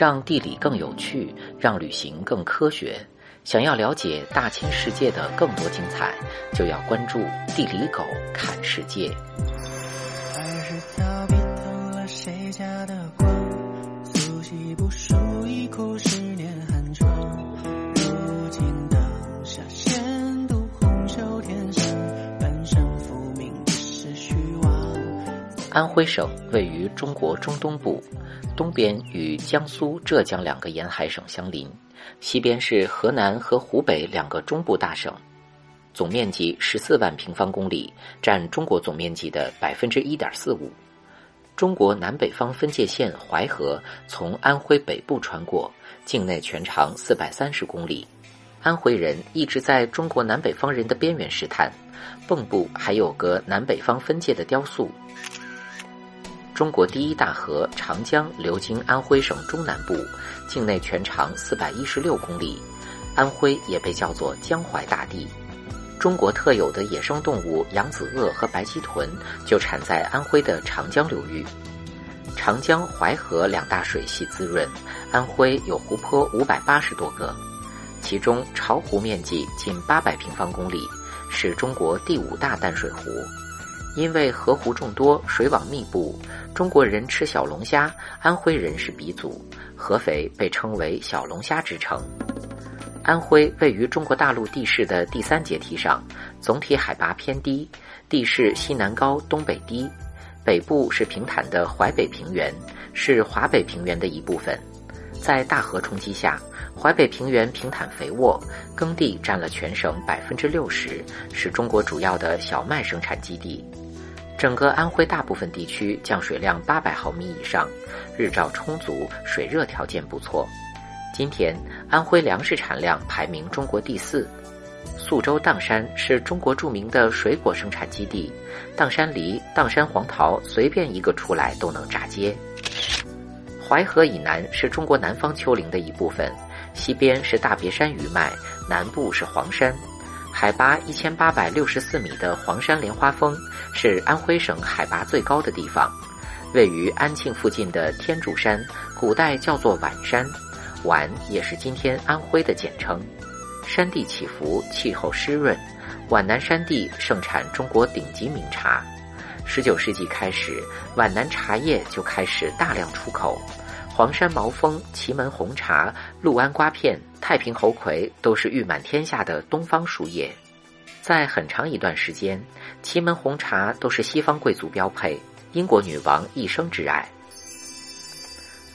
让地理更有趣，让旅行更科学。想要了解大千世界的更多精彩，就要关注地理狗看世界。不一哭十年安徽省位于中国中东部，东边与江苏、浙江两个沿海省相邻，西边是河南和湖北两个中部大省，总面积十四万平方公里，占中国总面积的百分之一点四五。中国南北方分界线淮河从安徽北部穿过，境内全长四百三十公里。安徽人一直在中国南北方人的边缘试探，蚌埠还有个南北方分界的雕塑。中国第一大河长江流经安徽省中南部，境内全长四百一十六公里。安徽也被叫做江淮大地。中国特有的野生动物扬子鳄和白鳍豚就产在安徽的长江流域。长江、淮河两大水系滋润，安徽有湖泊五百八十多个，其中巢湖面积近八百平方公里，是中国第五大淡水湖。因为河湖众多，水网密布，中国人吃小龙虾，安徽人是鼻祖，合肥被称为小龙虾之城。安徽位于中国大陆地势的第三阶梯上，总体海拔偏低，地势西南高东北低，北部是平坦的淮北平原，是华北平原的一部分。在大河冲击下，淮北平原平坦肥沃，耕地占了全省百分之六十，是中国主要的小麦生产基地。整个安徽大部分地区降水量八百毫米以上，日照充足，水热条件不错。今天，安徽粮食产量排名中国第四。宿州砀山是中国著名的水果生产基地，砀山梨、砀山黄桃随便一个出来都能炸街。淮河以南是中国南方丘陵的一部分，西边是大别山余脉，南部是黄山。海拔一千八百六十四米的黄山莲花峰是安徽省海拔最高的地方，位于安庆附近的天柱山，古代叫做皖山，皖也是今天安徽的简称。山地起伏，气候湿润，皖南山地盛产中国顶级名茶。十九世纪开始，皖南茶叶就开始大量出口。黄山毛峰、祁门红茶、六安瓜片、太平猴魁都是誉满天下的东方树叶。在很长一段时间，祁门红茶都是西方贵族标配，英国女王一生挚爱。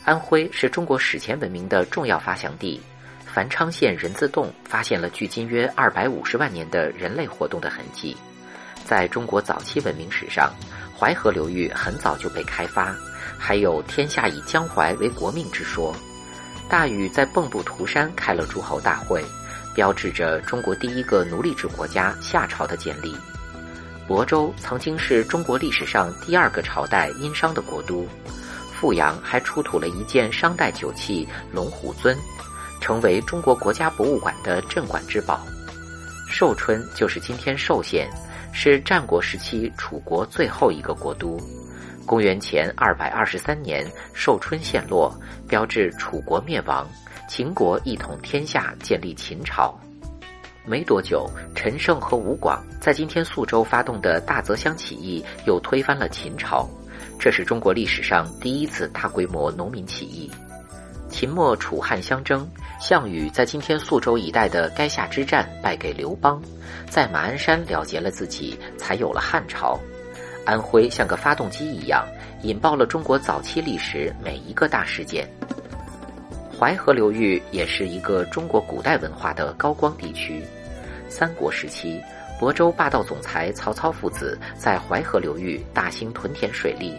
安徽是中国史前文明的重要发祥地，繁昌县人字洞发现了距今约二百五十万年的人类活动的痕迹。在中国早期文明史上，淮河流域很早就被开发。还有天下以江淮为国命之说，大禹在蚌埠涂山开了诸侯大会，标志着中国第一个奴隶制国家夏朝的建立。亳州曾经是中国历史上第二个朝代殷商的国都，阜阳还出土了一件商代酒器龙虎尊，成为中国国家博物馆的镇馆之宝。寿春就是今天寿县，是战国时期楚国最后一个国都。公元前二百二十三年，寿春陷落，标志楚国灭亡，秦国一统天下，建立秦朝。没多久，陈胜和吴广在今天宿州发动的大泽乡起义，又推翻了秦朝。这是中国历史上第一次大规模农民起义。秦末楚汉相争，项羽在今天宿州一带的垓下之战败给刘邦，在马鞍山了结了自己，才有了汉朝。安徽像个发动机一样，引爆了中国早期历史每一个大事件。淮河流域也是一个中国古代文化的高光地区。三国时期，亳州霸道总裁曹操父子在淮河流域大兴屯田水利，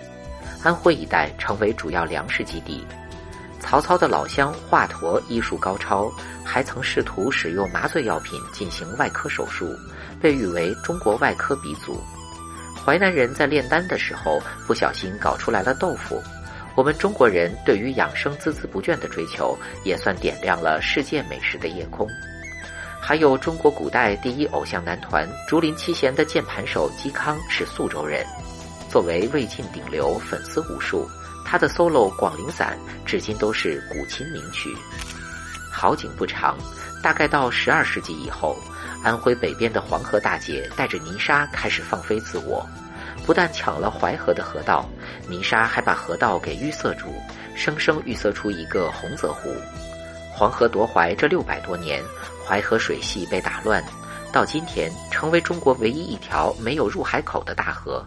安徽一带成为主要粮食基地。曹操的老乡华佗医术高超，还曾试图使用麻醉药品进行外科手术，被誉为中国外科鼻祖。淮南人在炼丹的时候不小心搞出来了豆腐，我们中国人对于养生孜孜不倦的追求，也算点亮了世界美食的夜空。还有中国古代第一偶像男团竹林七贤的键盘手嵇康是宿州人，作为魏晋顶流，粉丝无数，他的 solo《广陵散》至今都是古琴名曲。好景不长，大概到十二世纪以后，安徽北边的黄河大姐带着泥沙开始放飞自我，不但抢了淮河的河道，泥沙还把河道给淤塞住，生生淤塞出一个洪泽湖。黄河夺淮这六百多年，淮河水系被打乱，到今天成为中国唯一一条没有入海口的大河，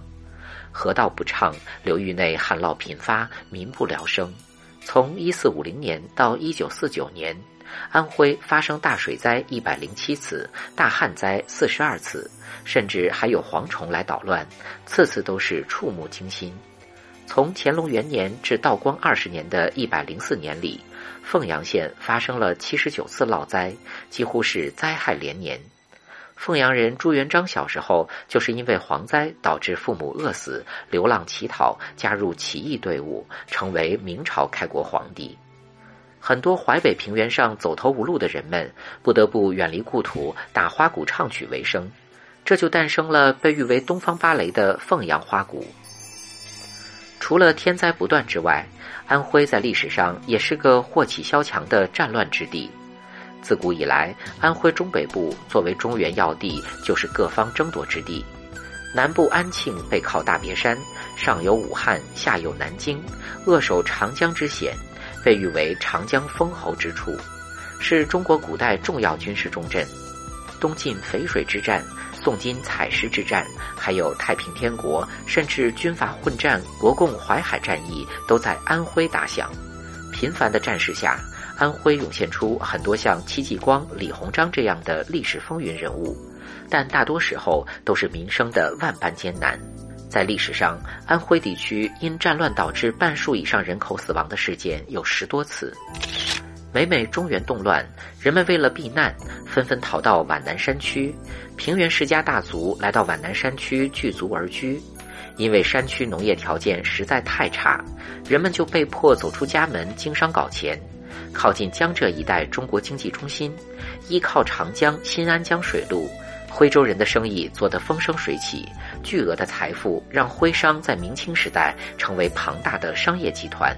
河道不畅，流域内旱涝频发，民不聊生。从一四五零年到一九四九年。安徽发生大水灾一百零七次，大旱灾四十二次，甚至还有蝗虫来捣乱，次次都是触目惊心。从乾隆元年至道光二十年的一百零四年里，凤阳县发生了七十九次涝灾，几乎是灾害连年。凤阳人朱元璋小时候就是因为蝗灾导致父母饿死，流浪乞讨，加入起义队伍，成为明朝开国皇帝。很多淮北平原上走投无路的人们，不得不远离故土，打花鼓唱曲为生，这就诞生了被誉为东方芭蕾的凤阳花鼓。除了天灾不断之外，安徽在历史上也是个祸起萧墙的战乱之地。自古以来，安徽中北部作为中原要地，就是各方争夺之地。南部安庆背靠大别山，上有武汉，下有南京，扼守长江之险。被誉为长江封侯之处，是中国古代重要军事重镇。东晋淝水之战、宋金采石之战，还有太平天国，甚至军阀混战、国共淮海战役，都在安徽打响。频繁的战事下，安徽涌现出很多像戚继光、李鸿章这样的历史风云人物，但大多时候都是民生的万般艰难。在历史上，安徽地区因战乱导致半数以上人口死亡的事件有十多次。每每中原动乱，人们为了避难，纷纷逃到皖南山区。平原世家大族来到皖南山区聚族而居，因为山区农业条件实在太差，人们就被迫走出家门经商搞钱。靠近江浙一带中国经济中心，依靠长江新安江水路。徽州人的生意做得风生水起，巨额的财富让徽商在明清时代成为庞大的商业集团。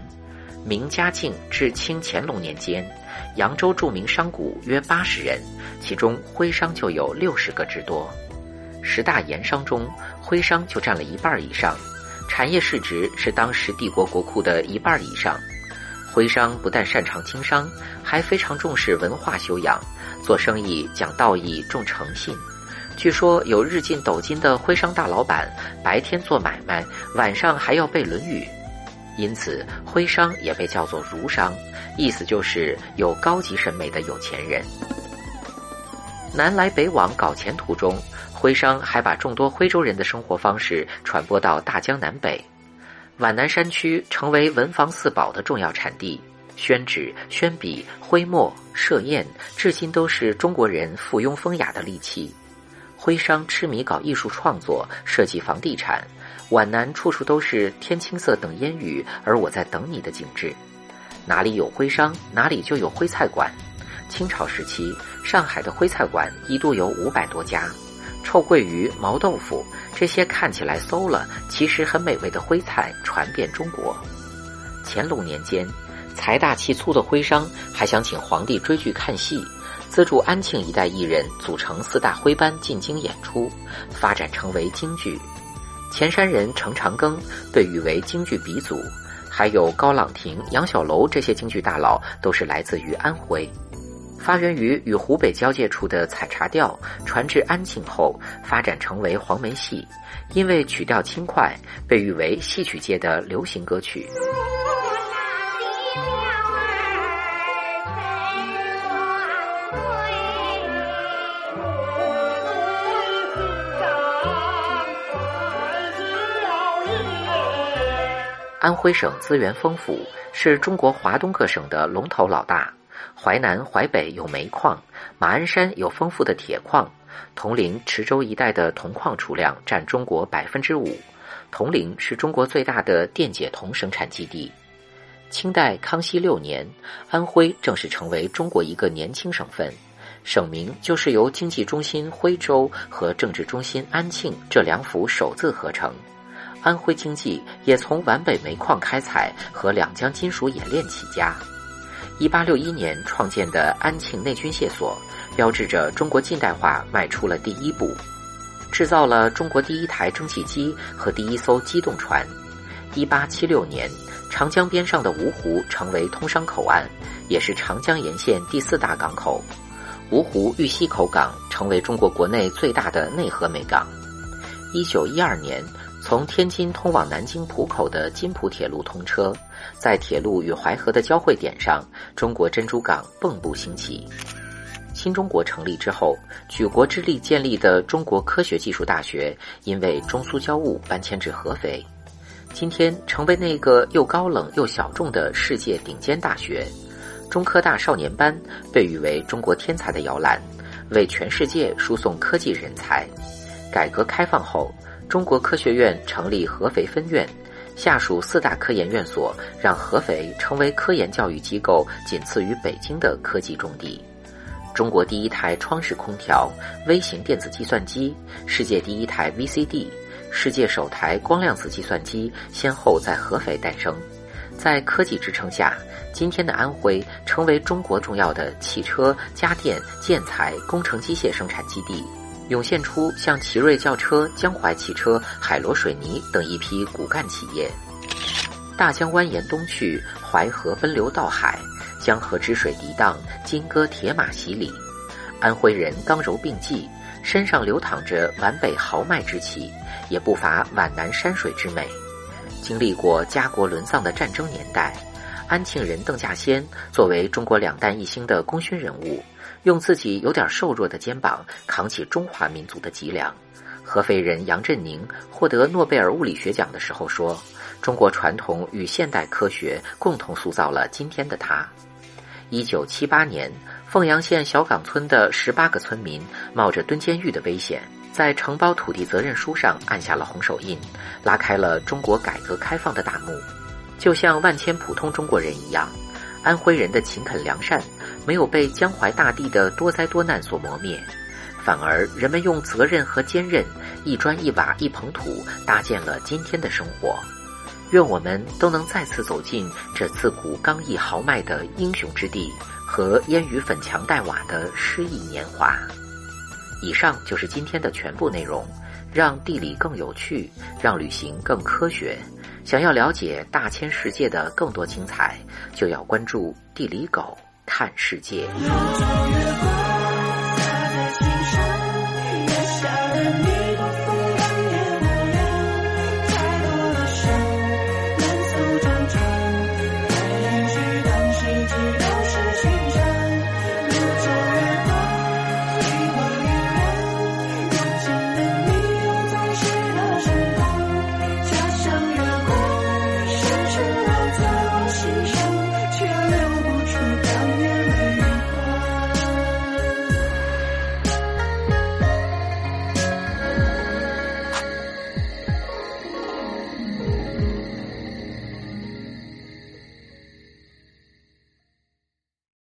明嘉靖至清乾隆年间，扬州著名商贾约八十人，其中徽商就有六十个之多。十大盐商中，徽商就占了一半以上，产业市值是当时帝国国库的一半以上。徽商不但擅长经商，还非常重视文化修养，做生意讲道义、重诚信。据说有日进斗金的徽商大老板，白天做买卖，晚上还要背《论语》，因此徽商也被叫做儒商，意思就是有高级审美的有钱人。南来北往搞钱途中，徽商还把众多徽州人的生活方式传播到大江南北，皖南山区成为文房四宝的重要产地，宣纸、宣笔、徽墨、设砚，至今都是中国人附庸风雅的利器。徽商痴迷搞艺术创作，设计房地产，皖南处处都是天青色等烟雨，而我在等你的景致。哪里有徽商，哪里就有徽菜馆。清朝时期，上海的徽菜馆一度有五百多家。臭鳜鱼、毛豆腐这些看起来馊了，其实很美味的徽菜传遍中国。乾隆年间，财大气粗的徽商还想请皇帝追剧看戏。资助安庆一带艺人组成四大徽班进京演出，发展成为京剧。前山人程长庚被誉为京剧鼻祖，还有高朗亭、杨小楼这些京剧大佬都是来自于安徽。发源于与湖北交界处的采茶调，传至安庆后发展成为黄梅戏，因为曲调轻快，被誉为戏曲界的流行歌曲。安徽省资源丰富，是中国华东各省的龙头老大。淮南、淮北有煤矿，马鞍山有丰富的铁矿，铜陵、池州一带的铜矿储量占中国百分之五。铜陵是中国最大的电解铜生产基地。清代康熙六年，安徽正式成为中国一个年轻省份，省名就是由经济中心徽州和政治中心安庆这两府首字合成。安徽经济也从皖北煤矿开采和两江金属冶炼起家。一八六一年创建的安庆内军械所，标志着中国近代化迈出了第一步，制造了中国第一台蒸汽机和第一艘机动船。一八七六年，长江边上的芜湖成为通商口岸，也是长江沿线第四大港口。芜湖玉溪口港成为中国国内最大的内河煤港。一九一二年。从天津通往南京浦口的津浦铁路通车，在铁路与淮河的交汇点上，中国珍珠港蚌埠兴起。新中国成立之后，举国之力建立的中国科学技术大学，因为中苏交恶搬迁至合肥，今天成为那个又高冷又小众的世界顶尖大学。中科大少年班被誉为中国天才的摇篮，为全世界输送科技人才。改革开放后。中国科学院成立合肥分院，下属四大科研院所，让合肥成为科研教育机构仅次于北京的科技重地。中国第一台窗式空调、微型电子计算机，世界第一台 VCD，世界首台光量子计算机，先后在合肥诞生。在科技支撑下，今天的安徽成为中国重要的汽车、家电、建材、工程机械生产基地。涌现出像奇瑞轿车、江淮汽车、海螺水泥等一批骨干企业。大江蜿蜒东去，淮河奔流到海，江河之水涤荡，金戈铁马洗礼。安徽人刚柔并济，身上流淌着皖北豪迈之气，也不乏皖南山水之美。经历过家国沦丧的战争年代，安庆人邓稼先作为中国两弹一星的功勋人物。用自己有点瘦弱的肩膀扛起中华民族的脊梁。合肥人杨振宁获得诺贝尔物理学奖的时候说：“中国传统与现代科学共同塑造了今天的他。”一九七八年，凤阳县小岗村的十八个村民冒着蹲监狱的危险，在承包土地责任书上按下了红手印，拉开了中国改革开放的大幕。就像万千普通中国人一样，安徽人的勤恳良善。没有被江淮大地的多灾多难所磨灭，反而人们用责任和坚韧，一砖一瓦一捧土，搭建了今天的生活。愿我们都能再次走进这自古刚毅豪迈的英雄之地，和烟雨粉墙黛瓦的诗意年华。以上就是今天的全部内容，让地理更有趣，让旅行更科学。想要了解大千世界的更多精彩，就要关注地理狗。看世界。